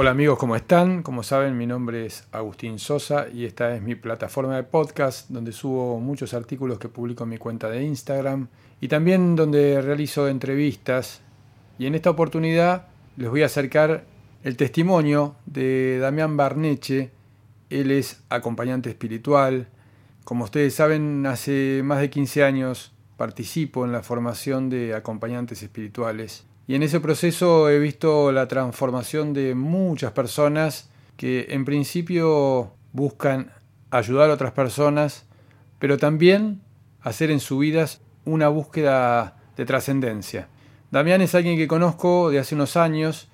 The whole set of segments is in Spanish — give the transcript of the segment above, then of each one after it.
Hola amigos, ¿cómo están? Como saben, mi nombre es Agustín Sosa y esta es mi plataforma de podcast donde subo muchos artículos que publico en mi cuenta de Instagram y también donde realizo entrevistas. Y en esta oportunidad les voy a acercar el testimonio de Damián Barneche. Él es acompañante espiritual. Como ustedes saben, hace más de 15 años participo en la formación de acompañantes espirituales y en ese proceso he visto la transformación de muchas personas que en principio buscan ayudar a otras personas, pero también hacer en sus vidas una búsqueda de trascendencia. Damián es alguien que conozco de hace unos años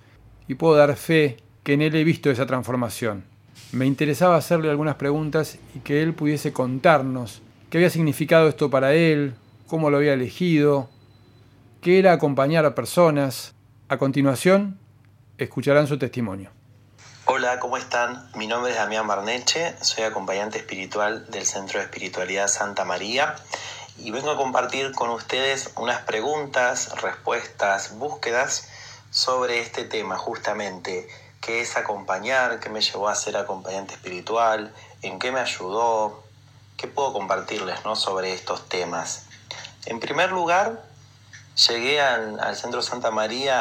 y puedo dar fe que en él he visto esa transformación. Me interesaba hacerle algunas preguntas y que él pudiese contarnos qué había significado esto para él, cómo lo había elegido, que era acompañar a personas. A continuación, escucharán su testimonio. Hola, ¿cómo están? Mi nombre es Damián Barneche, soy acompañante espiritual del Centro de Espiritualidad Santa María y vengo a compartir con ustedes unas preguntas, respuestas, búsquedas sobre este tema justamente, qué es acompañar, qué me llevó a ser acompañante espiritual, en qué me ayudó, qué puedo compartirles ¿no? sobre estos temas. En primer lugar, Llegué al, Centro Santa María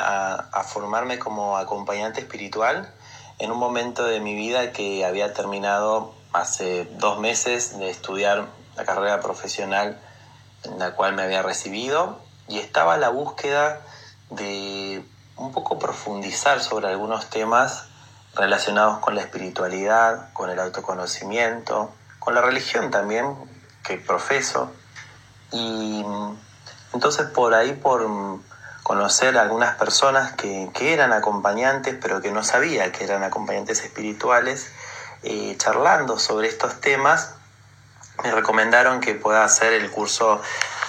a, formarme como acompañante espiritual en un momento de mi vida que había terminado hace dos meses de estudiar la carrera profesional en la cual me había recibido y estaba a la búsqueda de un poco profundizar sobre algunos temas relacionados con la espiritualidad, con el autoconocimiento, con la religión también que profeso. Y entonces por ahí, por conocer a algunas personas que, eran acompañantes, pero que no sabía que eran acompañantes espirituales, eh, charlando sobre estos temas, me recomendaron que pueda hacer el curso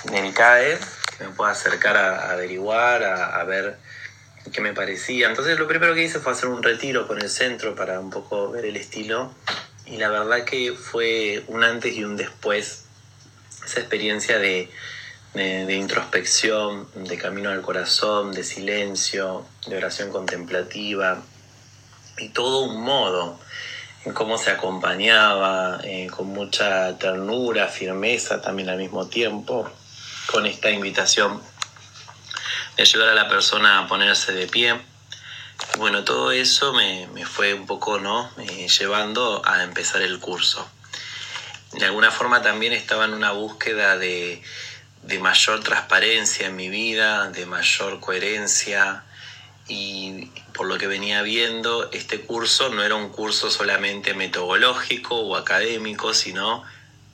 del CAE, que me pueda acercar a, averiguar, a, a, ver qué me parecía. Entonces lo primero que hice fue hacer un retiro con el centro para un poco ver el estilo. Y la verdad que fue un antes y un después esa experiencia de, de, introspección, de camino al corazón, de silencio, de oración contemplativa, y todo un modo en cómo se acompañaba, eh, con mucha ternura, firmeza también al mismo tiempo, con esta invitación de ayudar a la persona a ponerse de pie. Bueno, todo eso me, fue un poco ¿no? Eh, llevando a empezar el curso. De alguna forma también estaba en una búsqueda de, de mayor transparencia en mi vida, de mayor coherencia y por lo que venía viendo, este curso no era un curso solamente metodológico o académico, sino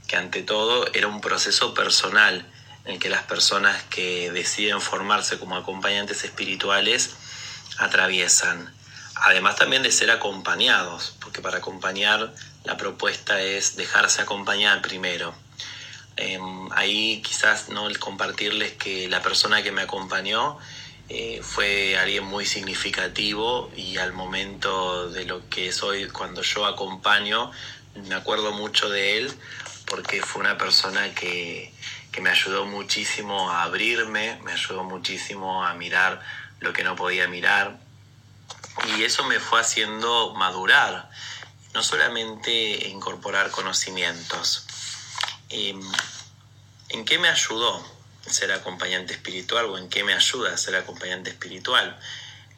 que ante todo era un proceso personal en el que las personas que deciden formarse como acompañantes espirituales atraviesan. Además también de ser acompañados, porque para acompañar la propuesta es dejarse acompañar primero. Em, ahí quizás no compartirles que la persona que me acompañó eh, fue alguien muy significativo y al momento de lo que soy cuando yo acompaño me acuerdo mucho de él porque fue una persona que, que me ayudó muchísimo a abrirme, me ayudó muchísimo a mirar lo que no podía mirar y eso me fue haciendo madurar, no solamente incorporar conocimientos. Em, ¿En qué me ayudó ser acompañante espiritual o en qué me ayuda ser acompañante espiritual?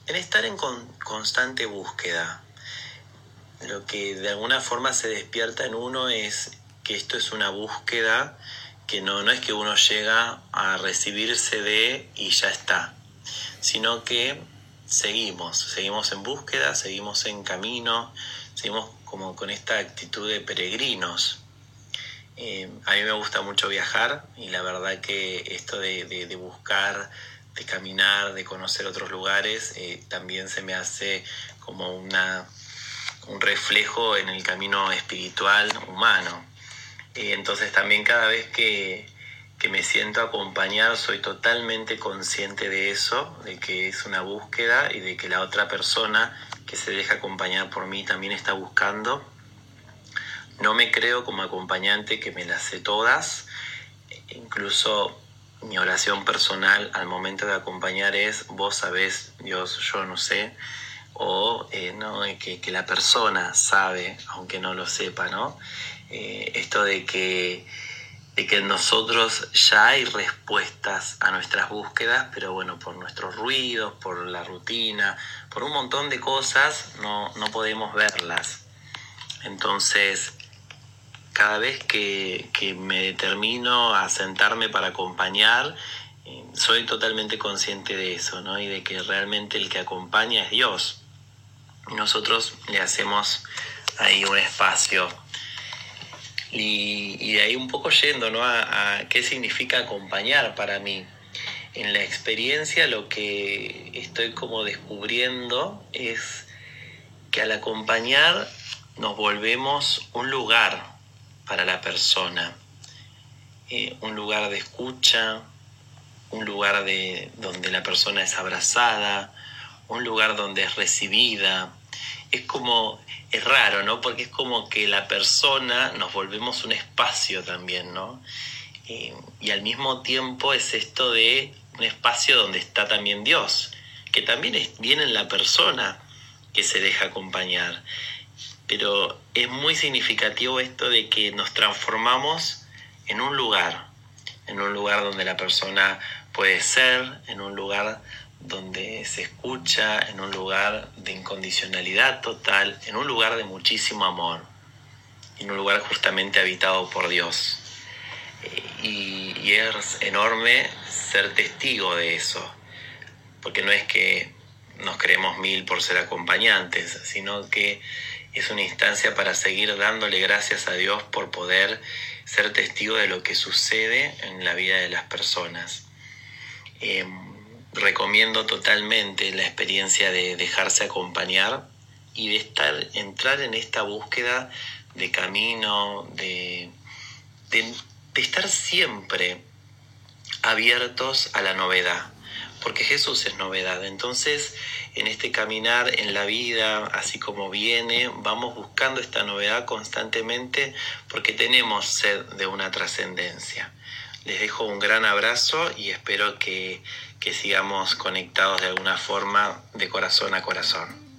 En estar en constante búsqueda. Lo que de alguna forma se despierta en uno es que esto es una búsqueda que no, no es que uno llega a recibirse de y ya está, sino que seguimos, seguimos en búsqueda, seguimos en camino, seguimos como con esta actitud de peregrinos eh, a mí me gusta mucho viajar y la verdad que esto de, buscar, de caminar, de conocer otros lugares, eh, también se me hace como una, un reflejo en el camino espiritual humano. Eh, entonces también cada vez que, que me siento acompañar soy totalmente consciente de eso, de que es una búsqueda y de que la otra persona que se deja acompañar por mí también está buscando no me creo como acompañante que me las sé todas. Incluso mi oración personal al momento de acompañar es, vos sabés, Dios, yo no sé. o eh, ¿no? que, que, la persona sabe, aunque no lo sepa, ¿no? Eh, esto de que, de que nosotros ya hay respuestas a nuestras búsquedas, pero bueno, por nuestros ruidos, por la rutina, por un montón de cosas, no, no podemos verlas. Entonces, cada vez que, que, me determino a sentarme para acompañar, eh, soy totalmente consciente de eso, ¿no? Y de que realmente el que acompaña es Dios. Nosotros le hacemos ahí un espacio. Y, y de ahí un poco yendo, ¿no? A, a qué significa acompañar para mí. En la experiencia lo que estoy como descubriendo es que al acompañar nos volvemos un lugar para la persona, eh, un lugar de escucha, un lugar de, donde la persona es abrazada, un lugar donde es recibida. Es como, es raro, ¿no? Porque es como que la persona nos volvemos un espacio también, ¿no? Eh, y al mismo tiempo es esto de un espacio donde está también Dios, que también es, viene en la persona que se deja acompañar pero es muy significativo esto de que nos transformamos en un lugar, en un lugar donde la persona puede ser, en un lugar donde se escucha, en un lugar de incondicionalidad total, en un lugar de muchísimo amor, en un lugar justamente habitado por Dios. Eh, y, y es enorme ser testigo de eso, porque no es que nos creemos mil por ser acompañantes, sino que es una instancia para seguir dándole gracias a Dios por poder ser testigo de lo que sucede en la vida de las personas. Em, recomiendo totalmente la experiencia de dejarse acompañar y de estar, entrar en esta búsqueda de camino, de, de estar siempre abiertos a la novedad, porque Jesús es novedad. Entonces, en este caminar en la vida, así como viene, vamos buscando esta novedad constantemente porque tenemos sed de una trascendencia. Les dejo un gran abrazo y espero que, que sigamos conectados de alguna forma de corazón a corazón.